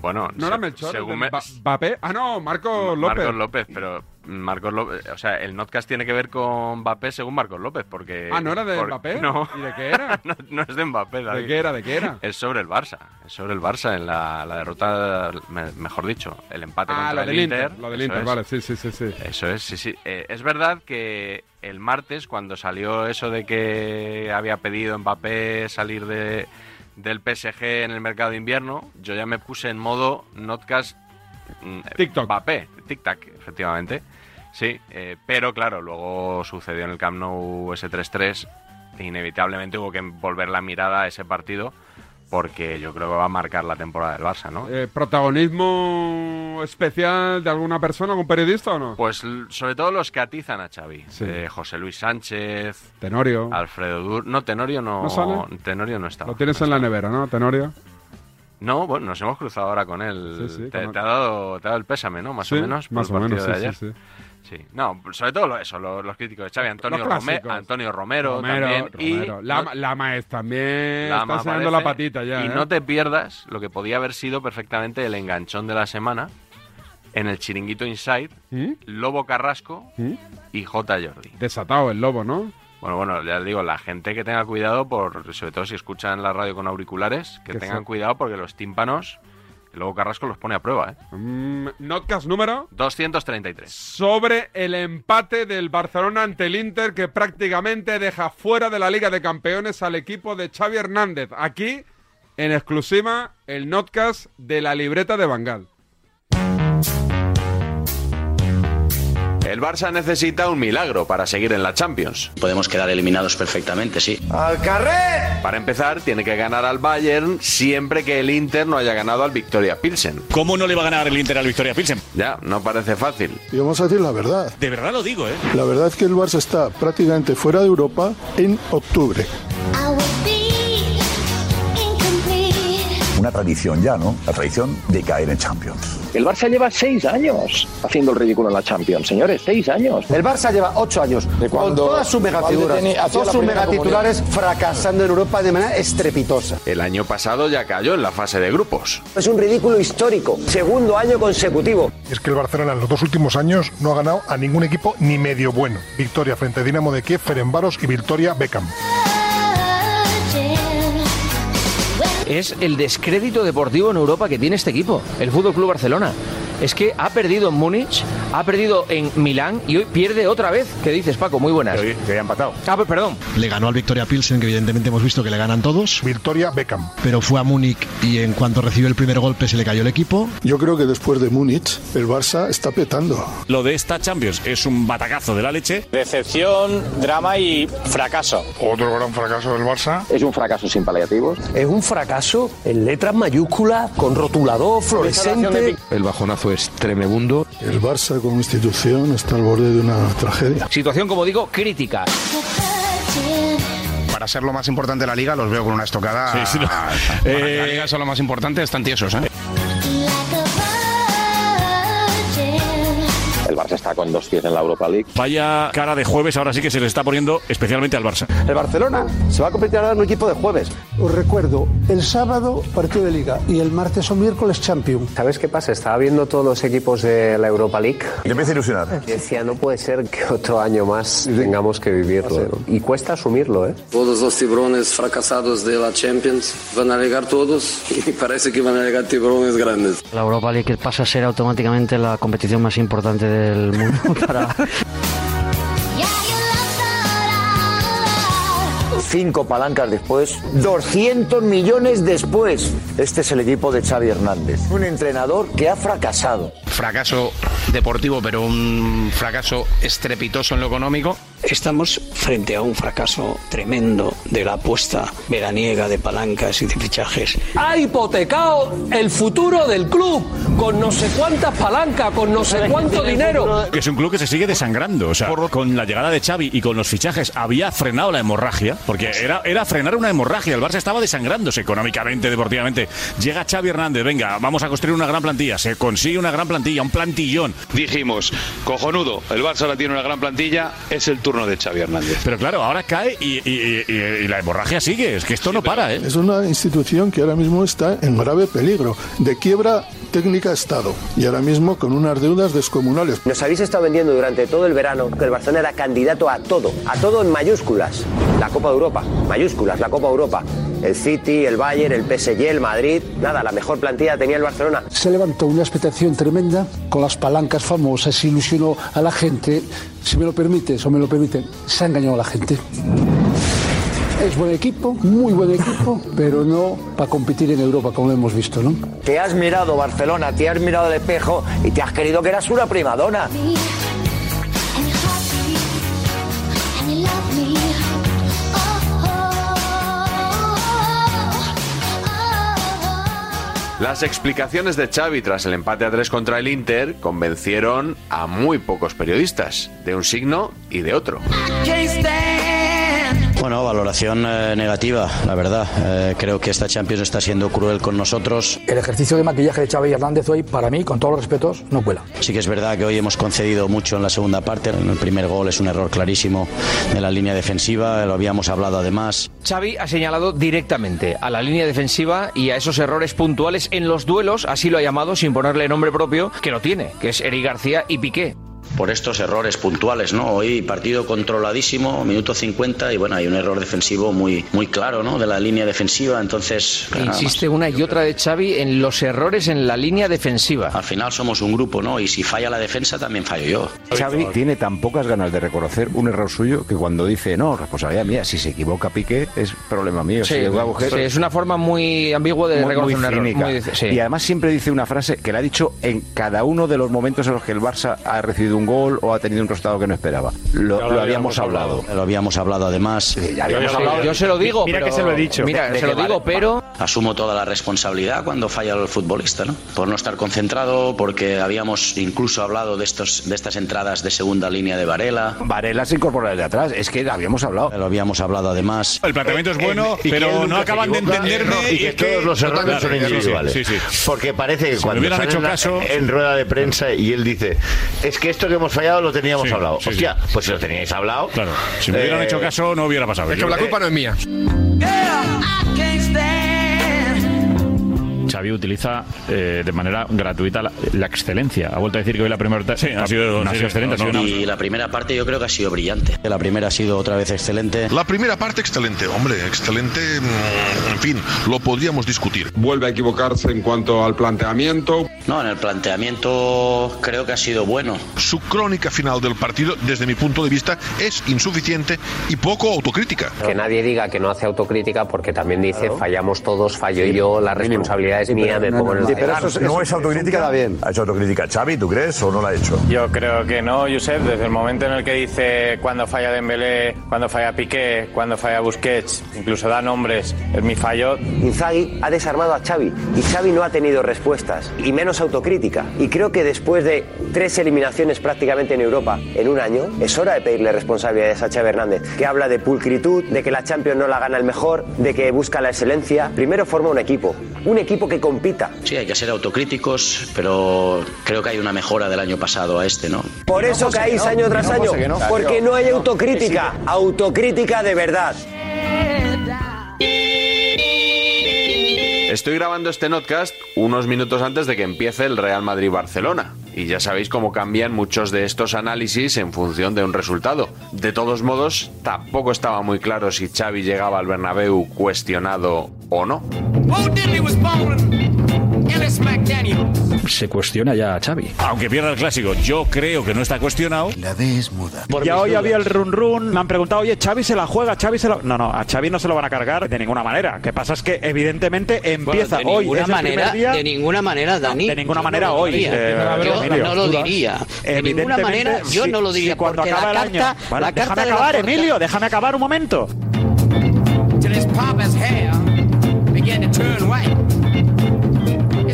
Bueno, No era Melchor, según me- Mbappé. Ah, no, Marcos López. Marcos López, pero Marcos López, o sea, el notcast tiene que ver con Mbappé según Marcos López, porque... Ah, ¿no era de por- Mbappé? No. ¿Y de qué era? [laughs] no, no es de Mbappé, David. ¿De qué era? ¿De qué era? Es sobre el Barça, es sobre el Barça en la, la derrota, me- mejor dicho, el empate Ah, contra el del Inter. Inter. Lo del eso Inter, es. vale, sí, sí, sí, sí. Eso es, sí, sí. Eh, es verdad que el martes, cuando salió eso de que había pedido Mbappé salir de, del PSG en el mercado de invierno, yo ya me puse en modo notcast mm, TikTok. Mbappé, tic-tac, efectivamente. Sí, eh, pero claro, luego sucedió en el Camp Nou ese 3-3 e inevitablemente hubo que volver la mirada a ese partido porque yo creo que va a marcar la temporada del Barça, ¿no? Eh, ¿Protagonismo especial de alguna persona, algún periodista o no? Pues sobre todo los que atizan a Xavi. Sí. Eh, José Luis Sánchez, Tenorio. Alfredo Dur... No, Tenorio no... ¿No sale? Tenorio no está. Lo tienes en la nevera, ¿no, Tenorio? No, bueno, nos hemos cruzado ahora con él. Sí, sí, te, con- te ha dado, te ha dado el pésame, ¿no? Más o menos, por más el o partido menos, de sí, ayer. Sí. No, sobre todo lo- eso, lo- los, críticos de Xavi, Antonio, Rome-. Antonio Romero, Romero, también. Romero. Y Lama, no- Lama es también Lama está enseñando la patita ya. Y ¿eh? no te pierdas lo que podía haber sido perfectamente el enganchón de la semana en el chiringuito Inside, ¿Mm? Lobo Carrasco ¿Mm? y J. Jordi. Desatado el lobo, ¿no? Bueno, bueno, ya digo, la gente que tenga cuidado, por, sobre todo si escuchan la radio con auriculares, que Que tengan cuidado porque los tímpanos, el Lobo Carrasco los pone a prueba, ¿eh? Mm, Notcast número 233. sobre el empate del Barcelona ante el Inter que prácticamente deja fuera de la Liga de Campeones al equipo de Xavi Hernández. Aquí, en exclusiva, el Notcast de la libreta de Bangal. El Barça necesita un milagro para seguir en la Champions. Podemos quedar eliminados perfectamente, sí. ¡Al carrer! Para empezar, tiene que ganar al Bayern siempre que el Inter no haya ganado al Victoria Pilsen. ¿Cómo no le va a ganar el Inter al Victoria Pilsen? Ya, no parece fácil. Y vamos a decir la verdad. De verdad lo digo, ¿eh? La verdad es que el Barça está prácticamente fuera de Europa en octubre. Una tradición ya, ¿no? La tradición de caer en Champions. El Barça lleva seis años haciendo el ridículo en la Champions, señores, seis años. El Barça lleva ocho años con todas sus megafiguras, todos sus megatitulares fracasando en Europa de manera estrepitosa. El año pasado ya cayó en la fase de grupos. Es un ridículo histórico, segundo año consecutivo. Es que el Barcelona en los dos últimos años no ha ganado a ningún equipo ni medio bueno. Victoria frente a Dinamo de Kiev, Ferenbaros y Victoria Beckham. Es el descrédito deportivo en Europa que tiene este equipo, el Fútbol Club Barcelona. Es que ha perdido en Múnich, ha perdido en Milán y hoy pierde otra vez. ¿Qué dices, Paco? Muy buenas. Que había empatado. Ah, pues perdón. Le ganó al Victoria Pilsen, que evidentemente hemos visto que le ganan todos. Victoria Beckham. Pero fue a Múnich y en cuanto recibió el primer golpe se le cayó el equipo. Yo creo que después de Múnich, el Barça está petando. Lo de esta Champions es un batacazo de la leche. Decepción, drama y fracaso. Otro gran fracaso del Barça. Es un fracaso sin paliativos. Es un fracaso en letras mayúsculas, con rotulador, fluorescente. El bajonazo es tremebundo. El Barça como institución está al borde de una tragedia. Situación, como digo, crítica. Para ser lo más importante de la liga, los veo con una estocada. Sí, sí, no. Para Eh, la liga lo más importante, están tiesos, ¿eh? Barça está con dos pies en la Europa League. Vaya cara de jueves, ahora sí que se le está poniendo especialmente al Barça. El Barcelona se va a convertir ahora en un equipo de jueves. Os recuerdo, el sábado partido de liga y el martes o miércoles champion. ¿Sabes qué pasa? Estaba viendo todos los equipos de la Europa League. Y empieza a ilusionar. Y decía, no puede ser que otro año más tengamos que vivirlo. ¿no? Y cuesta asumirlo, ¿eh? Todos los tiburones fracasados de la Champions van a llegar todos [laughs] y parece que van a llegar tiburones grandes. La Europa League pasa a ser automáticamente la competición más importante del mundo [laughs] para... cinco palancas después, 200 millones después. Este es el equipo de Xavi Hernández, un entrenador que ha fracasado. Fracaso deportivo, pero un fracaso estrepitoso en lo económico. Estamos frente a un fracaso tremendo de la apuesta veraniega de palancas y de fichajes. Ha hipotecado el futuro del club con no sé cuántas palancas, con no sé cuánto dinero. Que es un club que se sigue desangrando. O sea, con la llegada de Xavi y con los fichajes había frenado la hemorragia. Porque era, era frenar una hemorragia. El Barça estaba desangrándose económicamente, deportivamente. Llega Xavi Hernández, venga, vamos a construir una gran plantilla. Se consigue una gran plantilla, un plantillón. Dijimos, cojonudo, el Barça ahora tiene una gran plantilla, es el turno de Xavi Hernández. Pero claro, ahora cae y, y- y- y la hemorragia sigue. Es que esto no para, ¿eh? Es una institución que ahora mismo está en grave peligro de quiebra técnica Estado y ahora mismo con unas deudas descomunales. Nos habéis estado vendiendo durante todo el verano que el Barcelona era candidato a todo, a todo en mayúsculas. La Copa de Europa, mayúsculas, la Copa de Europa. El City, el Bayern, el PSG, el Madrid, nada, la mejor plantilla tenía el Barcelona. Se levantó una expectación tremenda con las palancas famosas, se ilusionó a la gente. Si me lo permites o me lo permiten, se ha engañado a la gente. Es buen equipo, muy buen equipo, pero no para competir en Europa, como hemos visto, ¿no? Te has mirado Barcelona, te has mirado el espejo y te has querido que eras una primadona. Las explicaciones de Xavi tras el empate a tres contra el Inter convencieron a muy pocos periodistas, de un signo y de otro. Bueno, valoración eh, negativa, la verdad. Eh, creo que esta Champions está siendo cruel con nosotros. El ejercicio de maquillaje de Xavi Hernández hoy, para mí, con todos los respetos, no cuela. Sí que es verdad que hoy hemos concedido mucho en la segunda parte. En el primer gol es un error clarísimo de la línea defensiva, lo habíamos hablado además. Xavi ha señalado directamente a la línea defensiva y a esos errores puntuales en los duelos, así lo ha llamado sin ponerle nombre propio, que lo tiene, que es Eric García y Piqué. Por estos errores puntuales, ¿no? Hoy partido controladísimo, minuto 50 y bueno, hay un error defensivo muy, muy claro, ¿no? De la línea defensiva, entonces... Insiste una y otra de Xavi en los errores en la línea defensiva. Al final somos un grupo, ¿no? Y si falla la defensa también fallo yo. Xavi tiene tan pocas ganas de reconocer un error suyo que cuando dice, no, responsabilidad mía, si se equivoca Piqué es problema mío. Sí, si es una mujer- sí, es una forma muy ambigua de muy- reconocer muy un error. cínica. Muy- sí. Y además siempre dice una frase que la ha dicho en cada uno de los momentos en los que el Barça ha recibido un gol o ha tenido un resultado que no esperaba. Lo, lo habíamos hablado. Lo habíamos hablado además. ya habíamos hablado. Yo se lo digo, Mira pero- que se lo he dicho. Mira, De se lo digo, vale. pero Asumo toda la responsabilidad cuando falla el futbolista, ¿no? Por no estar concentrado, porque habíamos incluso hablado de estos, de estas entradas de segunda línea de Varela. Varela se incorpora desde atrás, es que habíamos hablado. Lo habíamos hablado además. El planteamiento es bueno, y que él pero no acaban de entenderme. y que todos los errores Claro, son individuales. Sí, sí. Porque parece que Si cuando me hubieran sale hecho caso- en rueda de prensa y él dice, es que esto que hemos fallado lo teníamos Sí, hablado. sí, Hostia, pues si lo teníais hablado. Claro, si me hubieran eh, hecho caso no hubiera pasado. es que la culpa no es mía. Xavi utiliza eh, de manera gratuita la, la excelencia. Ha vuelto a decir que hoy la primera parte ha sido, no ha sido excelente, ha sido una- Y la primera parte yo creo que ha sido brillante. La primera ha sido otra vez excelente. La primera parte excelente, hombre, excelente, mm, en fin, lo podríamos discutir. Vuelve a equivocarse en cuanto al planteamiento. No, en el planteamiento creo que ha sido bueno. Su crónica final del partido, desde mi punto de vista, es insuficiente y poco autocrítica. Que nadie diga que no hace autocrítica porque también dice fallamos todos, fallo yo, la responsabilidad es mía, me pongo en el Sí, pero eso es- no es autocrítica, está bien. ¿Ha hecho autocrítica Xavi, tú crees, o no la ha hecho? Yo creo que no, Josep, desde el momento en el que dice cuando falla Dembélé, cuando falla Piqué, cuando falla Busquets, incluso da nombres, es mi fallo. Inzaghi ha desarmado a Xavi y Xavi no ha tenido respuestas y menos autocrítica. Y creo que después de tres eliminaciones prácticamente en Europa en un año, es hora de pedirle responsabilidades a Xavi Hernández, que habla de pulcritud, de que la Champions no la gana el mejor, de que busca la excelencia. Primero forma un equipo, un equipo que compita. Sí, hay que ser autocríticos, pero creo que hay una mejora del año pasado a este, ¿no? Por eso caéis no. año tras No, año, porque no hay autocrítica, autocrítica de verdad. Estoy grabando este notcast unos minutos antes de que empiece el Real Madrid-Barcelona. Y ya sabéis cómo cambian muchos de estos análisis en función de un resultado. De todos modos, tampoco estaba muy claro si Xavi llegaba al Bernabéu cuestionado o no. Se cuestiona ya a Xavi. Aunque pierda el clásico, yo creo que no está cuestionado. La D es muda. Ya hoy había el run run, me han preguntado, oye, Xavi se la juega, Xavi se la... No, no, a Xavi no se lo van a cargar de ninguna manera. Lo que pasa es que evidentemente empieza Bueno, de hoy, ninguna es el manera, día- de ninguna manera, Dani. De ninguna Yo manera no lo hoy. diría. eh, Yo Emilio. no lo diría. De ninguna manera, yo si- no lo si diría, cuando porque acaba la el carta- año. Vale, la carta déjame acabar, Emilio, déjame acabar un momento.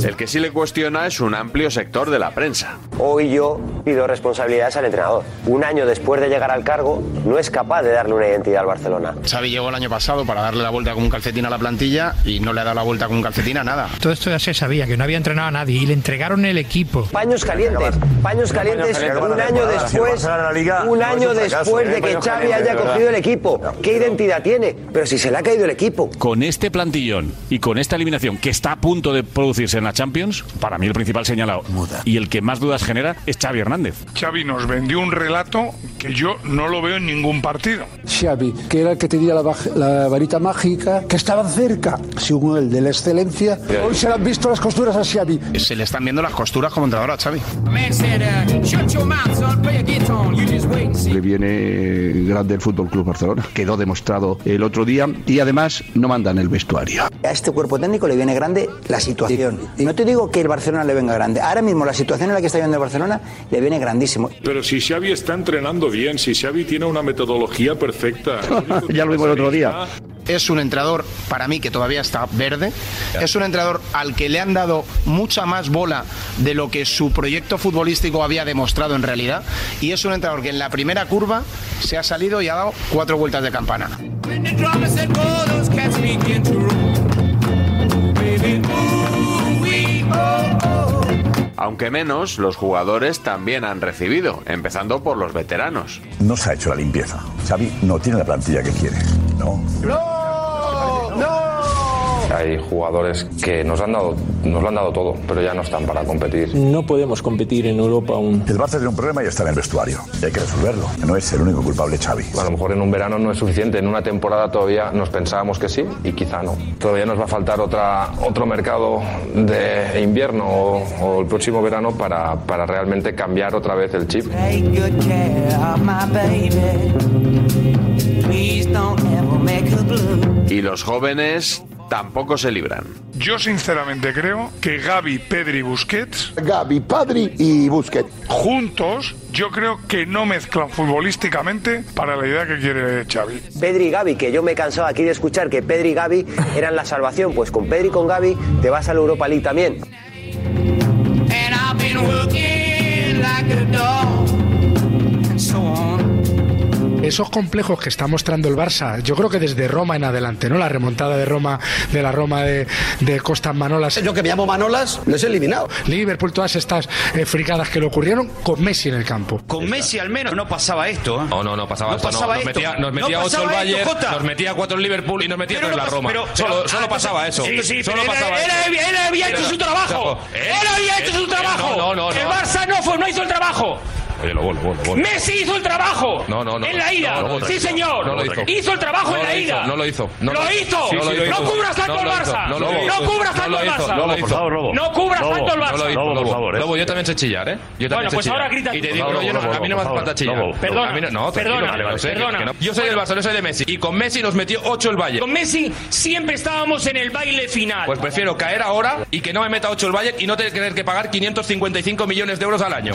El que sí le cuestiona es un amplio sector de la prensa. Hoy yo pido responsabilidades al entrenador. Un año después de llegar al cargo, no es capaz de darle una identidad al Barcelona. Xavi llegó el año pasado para darle la vuelta con un calcetín a la plantilla y no le ha dado la vuelta con un calcetín a nada. Todo esto ya se sabía, que no había entrenado a nadie y le entregaron el equipo. Paños calientes, paños calientes un año después, un año después de que Xavi haya cogido el equipo. ¿Qué identidad tiene? Pero si se le ha caído el equipo. Con este plantillón y con esta eliminación que está a punto de producirse en la Champions, para mí el principal señalado y el que más dudas genera es Xavi Hernández. Xavi nos vendió un relato que yo no lo veo en ningún partido. Xavi, que era el que tenía la, la varita mágica, que estaban cerca, según él, de la excelencia. Hoy se le han visto las costuras a Xavi. Se le están viendo las costuras como entrenador a Xavi. Le viene grande el Fútbol Club Barcelona. Quedó demostrado el otro día y además no manda en el vestuario. A este cuerpo técnico le viene grande la situación. No te digo que el Barcelona le venga grande. Ahora mismo la situación en la que está viviendo el Barcelona le viene grandísimo. Pero si Xavi está entrenando bien, si Xavi tiene una metodología perfecta. [laughs] ya lo vimos el otro día. Es un entrenador, para mí, que todavía está verde. Es un entrenador al que le han dado mucha más bola de lo que su proyecto futbolístico había demostrado en realidad. Y es un entrenador que en la primera curva se ha salido y ha dado cuatro vueltas de campana. Aunque menos, los jugadores también han recibido, empezando por los veteranos. No se ha hecho la limpieza. Xavi no tiene la plantilla que quiere. No. Hay jugadores que nos han dado, nos lo han dado todo, pero ya no están para competir. No podemos competir en Europa aún. El Barça tiene un problema y está en el vestuario. Y hay que resolverlo. No es el único culpable Xavi. A lo mejor en un verano no es suficiente, en una temporada todavía nos pensábamos que sí y quizá no. Todavía nos va a faltar otra, otro mercado de invierno o, o el próximo verano para, para realmente cambiar otra vez el chip. Y los jóvenes tampoco se libran. Yo sinceramente creo que Gaby, Pedri y Busquets. Gaby, Padri y Busquets. Juntos, yo creo que no mezclan futbolísticamente para la idea que quiere Xavi. Pedri y Gaby, que yo me he cansado aquí de escuchar que Pedri y Gaby eran la salvación. Pues con Pedri y con Gaby te vas a la Europa League también. And I've been Esos complejos que está mostrando el Barça, yo creo que desde Roma en adelante, ¿no? La remontada de Roma, de la Roma de, de Costas Manolas. Yo que me llamo Manolas, los he eliminado. Liverpool, todas estas eh, fricadas que le ocurrieron con Messi en el campo. Con Messi al menos no pasaba esto. ¿eh? No, no, no pasaba No esto. pasaba nos esto. metía, nos metía No 8 el esto, Bayern, Jota. nos metía 4 el Liverpool y nos metía Pero 3 no la Roma. pero- solo pero- solo ah, pasaba eso. Sí, sí, solo pasaba él, eso. había- él había hecho su trabajo. ¿Eh? Él había hecho su ¿Eh? trabajo. No, no, no. El no. Barça no fue, no hizo el trabajo. Oye, lo. Messi hizo el trabajo. No, no, no. En la ida. No, no, no, sí, no, señor. no lo hizo. Hizo el trabajo No en lo la hizo, ida. no lo hizo, no lo lo hizo. no hizo. cubras tanto No hizo, Barça. no lo hizo. No cubras No tanto hizo, Barça. no lo hizo. No cubras tanto el No lo Barça. hizo, por favor. ¿eh? Lobo, yo también sé chillar, ¿eh? Yo también Bueno, sé pues chillar. ahora grita Y te digo, no, yo no, a mí no me hace falta chillar. Perdona, no, no, perdona, no. Yo soy del Barça, yo soy de Messi. Y con Messi nos metió 8 el Bayern. Con Messi siempre estábamos en el baile final. Pues prefiero caer ahora y que no me meta 8 el Bayern y no tener que pagar 555 millones de euros al año.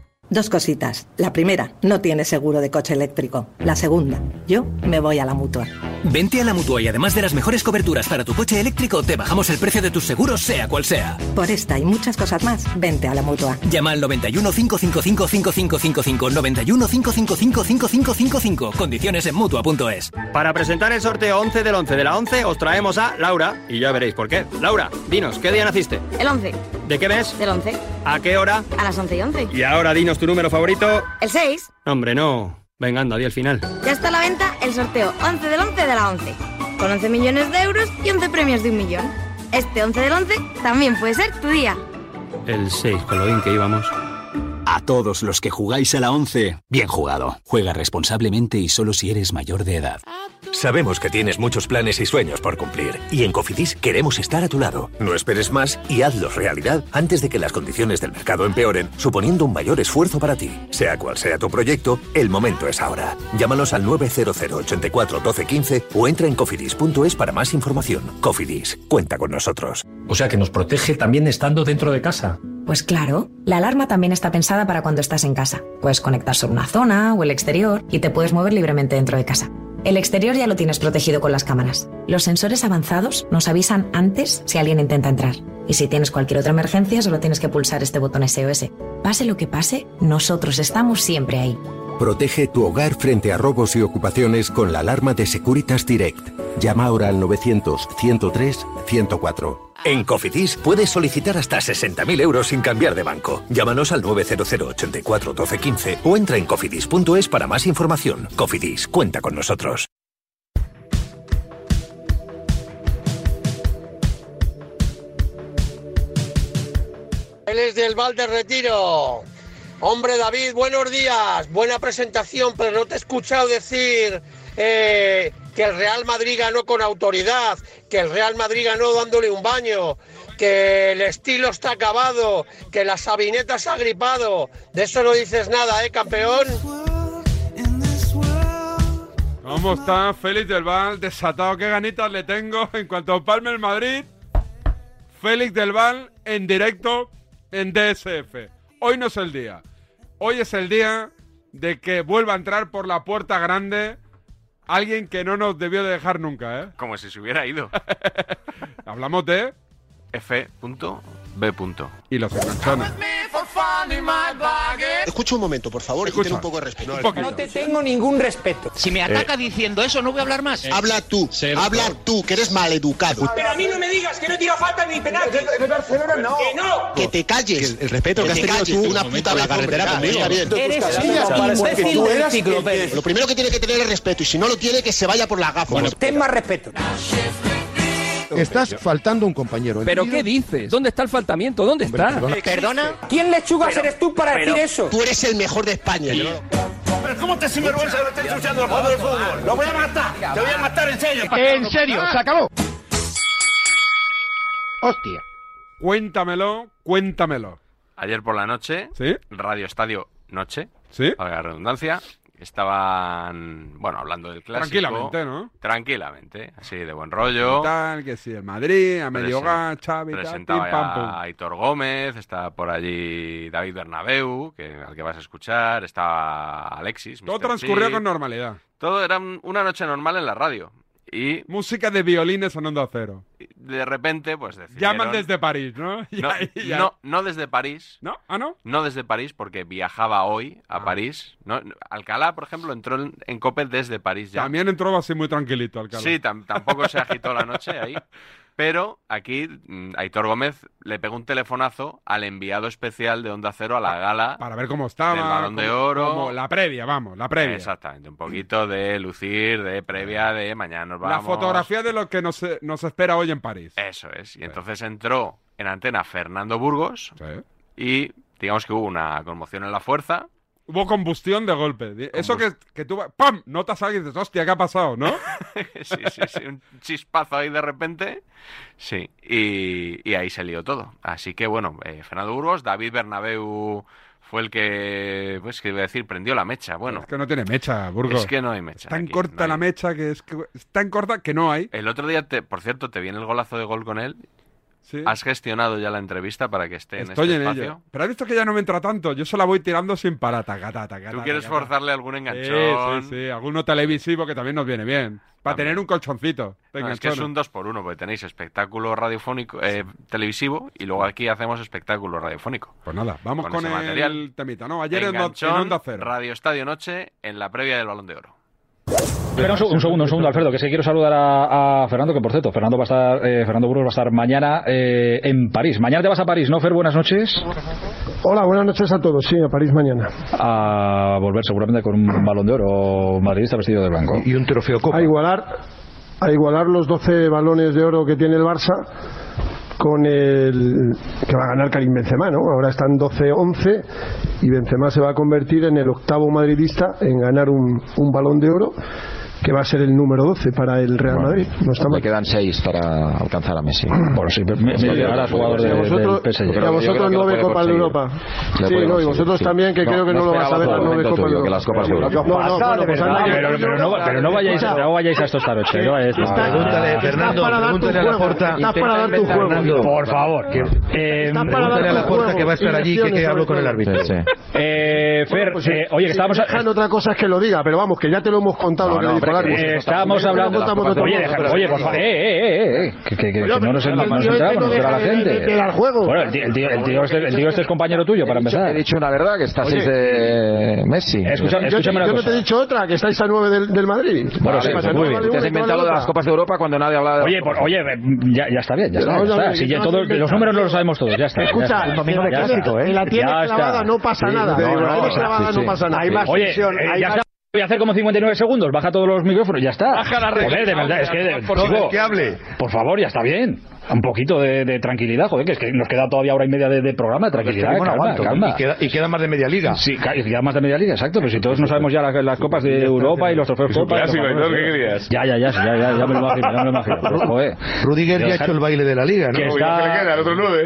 Dos cositas. La primera, no tienes seguro de coche eléctrico. La segunda, yo me voy a la mutua. Vente a la mutua y además de las mejores coberturas para tu coche eléctrico, te bajamos el precio de tus seguros, sea cual sea. Por esta y muchas cosas más, vente a la mutua. Llama al 91 555 5555 91 555 5555. Condiciones en mutua.es. Para presentar el sorteo 11 del 11 de la 11, os traemos a Laura y ya veréis por qué. Laura, dinos, ¿qué día naciste? El 11 ¿De qué mes? del 11. ¿A qué hora? A las 11 y 11. Y ahora dinos tu número favorito. El 6. Hombre, no. Venga, anda, di el final. Ya está a la venta el sorteo 11 del 11 de la 11. Con 11 millones de euros y 11 premios de un millón. Este 11 del 11 también puede ser tu día. El 6, con lo bien que íbamos. A todos los que jugáis a la 11, bien jugado. Juega responsablemente y solo si eres mayor de edad. Sabemos que tienes muchos planes y sueños por cumplir y en Cofidis queremos estar a tu lado. No esperes más y hazlos realidad antes de que las condiciones del mercado empeoren, suponiendo un mayor esfuerzo para ti. Sea cual sea tu proyecto, el momento es ahora. Llámanos al 900 84 12 15 o entra en cofidis.es para más información. Cofidis, cuenta con nosotros. O sea que nos protege también estando dentro de casa. Pues claro, la alarma también está pensada para cuando estás en casa. Puedes conectar sobre una zona o el exterior y te puedes mover libremente dentro de casa. El exterior ya lo tienes protegido con las cámaras. Los sensores avanzados nos avisan antes si alguien intenta entrar. Y si tienes cualquier otra emergencia, solo tienes que pulsar este botón SOS. Pase lo que pase, nosotros estamos siempre ahí. Protege tu hogar frente a robos y ocupaciones con la alarma de Securitas Direct. Llama ahora al 900-103-104. En Cofidis puedes solicitar hasta 60.000 euros sin cambiar de banco. Llámanos al 900 84 12 15 o entra en cofidis.es para más información. Cofidis, cuenta con nosotros. Él es del Val de Retiro. Hombre, David, buenos días. Buena presentación, pero no te he escuchado decir eh, que el Real Madrid ganó con autoridad, que el Real Madrid ganó dándole un baño, que el estilo está acabado, que la sabineta se ha gripado. De eso no dices nada, ¿eh, campeón? ¿Cómo está Félix del Val? Desatado, qué ganitas le tengo en cuanto palme el Madrid. Félix del Val en directo en DSF. Hoy no es el día. Hoy es el día de que vuelva a entrar por la puerta grande alguien que no nos debió de dejar nunca, ¿eh? Como si se hubiera ido. [laughs] Hablamos de F.B. y los enganchones. Escucha un momento, por favor, y Escucha. ten un poco de respeto. Poquito. No te tengo ningún respeto. Si me ataca diciendo eso, no voy a hablar más. Habla tú, habla tú, que eres maleducado. Pero a mí no me digas que no tira falta ni. De Barcelona no. Que no. Que te calles. El respeto que has te tenido calles tú de una un puta la carretera hombre, conmigo. está bien. Eres un imbécil. Lo primero que tiene que tener es respeto y si no lo tiene, que se vaya por las gafas. Ten más respeto. Estás faltando un compañero. ¿Pero qué dices? ¿Dónde está el faltamiento? ¿Dónde está? ¿Perdona? ¿Quién lechugas eres tú para decir eso? Tú eres el mejor de España. Pero ¿cómo te sinvergüenza que me estés ensuciando el juego del fútbol? ¡Lo voy a matar! ¡Te voy a matar en serio! En serio, se acabó. Hostia. Cuéntamelo, cuéntamelo. Ayer por la noche, ¿Sí? Radio Estadio Noche, ¿Sí? valga la redundancia, estaban, bueno, hablando del clásico. Tranquilamente, ¿no? Tranquilamente, así de buen rollo. Tal, que sí, el Madrid, a medio Xavi, tal, pim, pam, ya pum. a Aitor Gómez, está por allí David Bernabeu, que, al que vas a escuchar, estaba Alexis. Todo transcurrió Chip. con normalidad. Todo era un- una noche normal en la radio. Y Música de violines sonando a cero. de repente, pues decidieron... Llaman desde París, ¿no? [laughs] No, ya- no, no desde París. ¿No? ¿Ah, no? No desde París, porque viajaba hoy a París. ¿no? Alcalá, por ejemplo, entró en, en desde París ya. También entró así muy tranquilito, alcalde. Sí, tam- tampoco se agitó la noche ahí. [laughs] Pero aquí mm, Aitor Gómez le pegó un telefonazo al enviado especial de Onda Cero a la gala. Para ver cómo estaba. Del Balón de Oro. cómo- la previa, vamos, la previa. Exactamente, un poquito de lucir, de previa, de mañana nos vamos. La fotografía de lo que nos, nos espera hoy en París. Eso es. Y entonces entró en antena Fernando Burgos y digamos que hubo una conmoción en la fuerza. Hubo combustión de golpe. Eso que, que tú... ¡Pam! Notas algo y dices, hostia, ¿qué ha pasado, no? [laughs] sí, sí, sí, un chispazo ahí de repente. Sí, y, y ahí se lió todo. Así que bueno, eh, Fernando Burgos, David Bernabeu fue el que, pues que iba a decir, prendió la mecha. Bueno, Es que no tiene mecha, Burgos. Es que no hay mecha Es tan aquí, corta no la mecha que es, que es tan corta que no hay. el otro día, te, por cierto, te viene el golazo de gol con él. ¿Has gestionado ya la entrevista para que esté en este en espacio? ello. Pero has visto que ya no me entra tanto. Yo se la voy tirando sin parar. Taca, taca, taca, ¿Tú quieres forzarle algún enganchón? Sí, sí, sí. Alguno televisivo que también nos viene bien. Para tener un colchoncito. No, es que es un dos por uno, porque tenéis espectáculo radiofónico, eh, televisivo, y luego aquí hacemos espectáculo radiofónico. Pues nada, vamos con, el material. temita, ¿no? Ayer en, en Onda Cero. Radio Estadio Noche, en la previa del Balón de Oro. Espera un, seg- un segundo, un segundo, Alfredo, que es que quiero saludar a, a Fernando, que por cierto, Fernando va a estar, eh, Fernando Burgos va a estar mañana eh, en París. Mañana te vas a París, ¿no, Fer? Buenas noches. Hola, buenas noches a todos. Sí, a París mañana. A volver seguramente con un balón de oro madridista vestido de blanco. Y un trofeo Copa. A igualar, a igualar los 12 balones de oro que tiene el Barça con el que va a ganar Karim Benzema, ¿no? Ahora están 12-11 y Benzema se va a convertir en el octavo madridista en ganar un, un balón de oro que va a ser el número 12 para el Real Madrid. No está Le mal. quedan seis para alcanzar a Messi. [clears throat] Bueno, sí, me, me, me llegará jugador Y a de, vosotros, del PSG. y a vosotros nueve Copas de Europa. Sí, no, y vosotros también, que creo que no, lo vas a ver, las nueve Copas de Europa. No, no, bueno, pues anda, que- pero, pero no, pero no vayáis, no vayáis a estos taroches. No vayáis a estos Pregúntale. Fernando, pregúntale a Laporta. Estás para dar tu juego. Por favor. que- eh, Estás para dar pregúntale a Laporta juego. que va a estar allí, que- que hablo con el árbitro. Eh, Fer, Pues, eh, oye, que estábamos... otra cosa es que lo diga, pero vamos, que ya te lo hemos contado lo que el árbitro. Eh, estábamos hablando... Oye, deja- oye, por favor, eh, eh, eh, eh, que, que, que, no nos el entera la gente. de- de dar juego. Bueno, el tío, el tío, el tío este, el tío este es compañero tuyo, para empezar. He dicho una verdad, que estás de Messi. Yo- escúchame una yo no te he dicho otra, que estáis a nueve del, del Madrid. Bueno, ¿Qué sí, Te has inventado de las? Copas de Europa cuando nadie hablaba de Oye, por- oye, ya, ya está bien, ya está. Ya está. Si ya los números no los sabemos todos, ya está. Escucha, un domingo de clásico. ¿eh? La tienes clavada, no pasa nada. La tienes clavada, no pasa nada. Hay más tensión, eh, hay ya más- está. Voy a hacer como 59 segundos, baja todos los micrófonos, ya está. Baja la regla. Joder, de verdad, es que, Por chico, favor, que hable. por favor, ya está bien. Un poquito de, de tranquilidad, joder, que es que nos queda todavía hora y media de, de programa, tranquilidad, Bueno, calma, aguanto. calma. Y queda, y queda más de media liga. Sí, queda más de media liga, exacto, pero si todos no sabemos ya las, las copas de Europa y los trofeos Es Copa. Ya, ya, ya, ya, ya, ya me lo imagino, ya me lo imagino. Joder. Rudiger ya ha hecho el baile de la liga, ¿no? que está-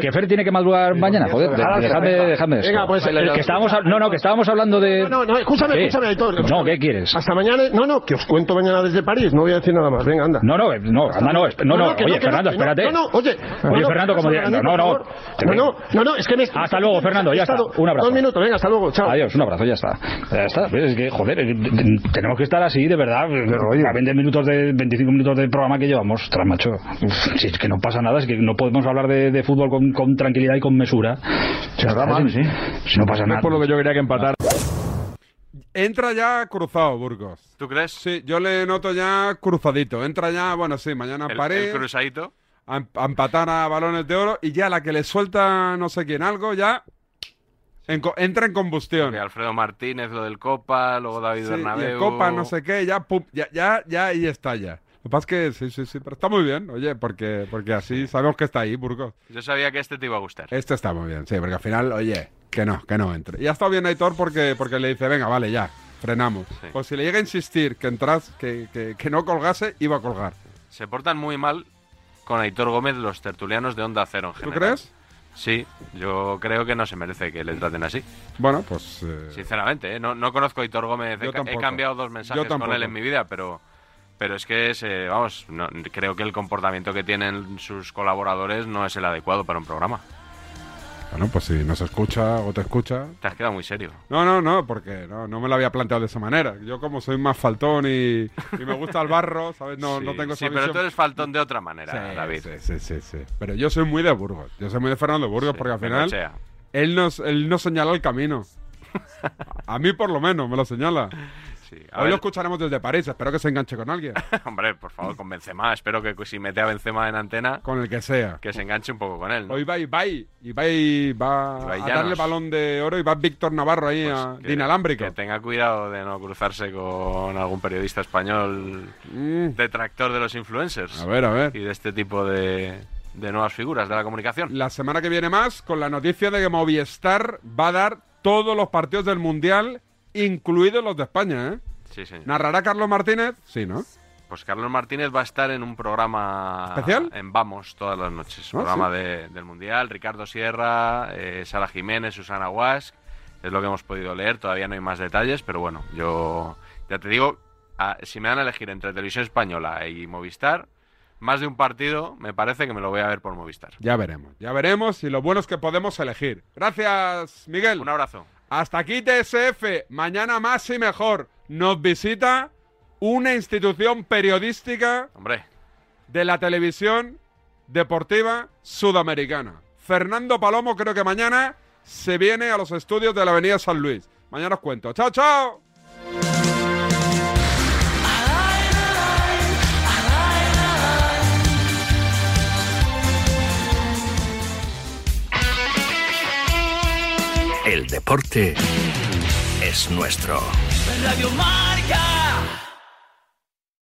que que Fer tiene que madrugar mañana, joder, de- Venga, dejadme, venga. dejadme esto. Venga, pues, El que estábamos, no, no, que estábamos hablando de... No, no, no, escúchame, escúchame, Aitor. No, ¿qué quieres? Hasta mañana. No, no, que os cuento mañana desde París. No voy a decir nada más. Venga, anda. No, no, eh, no, anda, no, no, no, que oye, que Fernando, que no, espérate. No, no, oye. Oye, no, Fernando, como diga- no, no, no, No, no, es que me. Hasta luego, Fernando, ya está. Un abrazo. Dos minutos, venga, hasta luego, chao. Adiós, un abrazo, ya está. Ya está. Es que, joder, eh, tenemos que estar así, de verdad. A 20 minutos de, 25 minutos de programa que llevamos, ostras, macho. Si es que no pasa nada, es que no podemos hablar de, de fútbol con, con tranquilidad y con mesura. Ya está, mal. sí. Si no pasa Es nada. por lo que yo quería que empatar. Entra ya cruzado, Burgos. ¿Tú crees? Sí, yo le noto ya cruzadito. Entra ya, bueno, sí, mañana El, París. el cruzadito. A, em- empatar a balones de oro y ya la que le suelta no sé quién algo, ya en entra en combustión. Alfredo Martínez, lo del Copa, luego David Sí, y Bernabéu. el Copa, no sé qué, ya, pum, ya, ya, ya ahí está ya. Lo que pasa es que sí, sí, sí, pero está muy bien, oye, porque, porque así sabemos que está ahí, Burgos. Yo sabía que este te iba a gustar. Este está muy bien, sí, porque al final, oye, que no, que no entre. Y ha estado bien Aitor porque, porque le dice, venga, vale, ya, frenamos. Pues si le llega a insistir que entras, que, que, que no colgase, iba a colgar. Se portan muy mal con Aitor Gómez los tertulianos de Onda Cero en ¿Tú general. crees? Sí, yo creo que no se merece que le traten así. Bueno, pues... eh, Sinceramente, ¿eh? no, no conozco a Aitor Gómez. He, Yo cambiado dos mensajes con él en mi vida, pero, pero es que, es, eh, vamos, no- creo que el comportamiento que tienen sus colaboradores no es el adecuado para un programa. Bueno, pues si no se escucha o te escucha... Te has quedado muy serio. No, no, no, porque no, no me lo había planteado de esa manera. Yo como soy más faltón y, y me gusta el barro, ¿sabes? No, sí, no tengo sí, esa pero visión. tú eres faltón de otra manera, Sí, David. Sí, sí, sí, sí. Pero yo soy muy de Burgos. Yo soy muy de Fernando Burgos porque al final él nos, él nos señala el camino. [laughs] A mí por lo menos me lo señala. A Hoy ver. lo escucharemos desde París. Espero que se enganche con alguien. [laughs] Hombre, por favor, con Benzema. Espero que si mete a Benzema en antena, Con el que sea. que se enganche un poco con él. ¿no? Hoy va Ibai. Ibai va Ibai a darle balón de oro y va Víctor Navarro ahí a Pues que- de inalámbrico. Que tenga cuidado de no cruzarse con algún periodista español Mm. detractor de los influencers. A ver, a ver. Y de este tipo de, de nuevas figuras de la comunicación. La semana que viene más con la noticia de que Movistar va a dar todos los partidos del Mundial, incluidos los de España, ¿eh? Sí, señor. ¿Narrará Carlos Martínez? Sí, ¿no? Pues Carlos Martínez va a estar en un programa ¿Especial? en Vamos todas las noches. Ah, programa sí. de- del Mundial. Ricardo Sierra, eh, Sara Jiménez, Susana Guasch. Es lo que hemos podido leer. Todavía no hay más detalles, pero bueno, yo ya te digo, ah, si me dan a elegir entre Televisión Española y Movistar, más de un partido, me parece que me lo voy a ver por Movistar. Ya veremos, ya veremos y lo bueno es que podemos elegir. Gracias, Miguel. Un abrazo. Hasta aquí TSF. Mañana más y mejor. Nos visita una institución periodística Hombre. de la televisión deportiva sudamericana. Fernando Palomo creo que mañana se viene a los estudios de la Avenida San Luis. Mañana os cuento. ¡Chao, chao! Deporte es nuestro. Radio.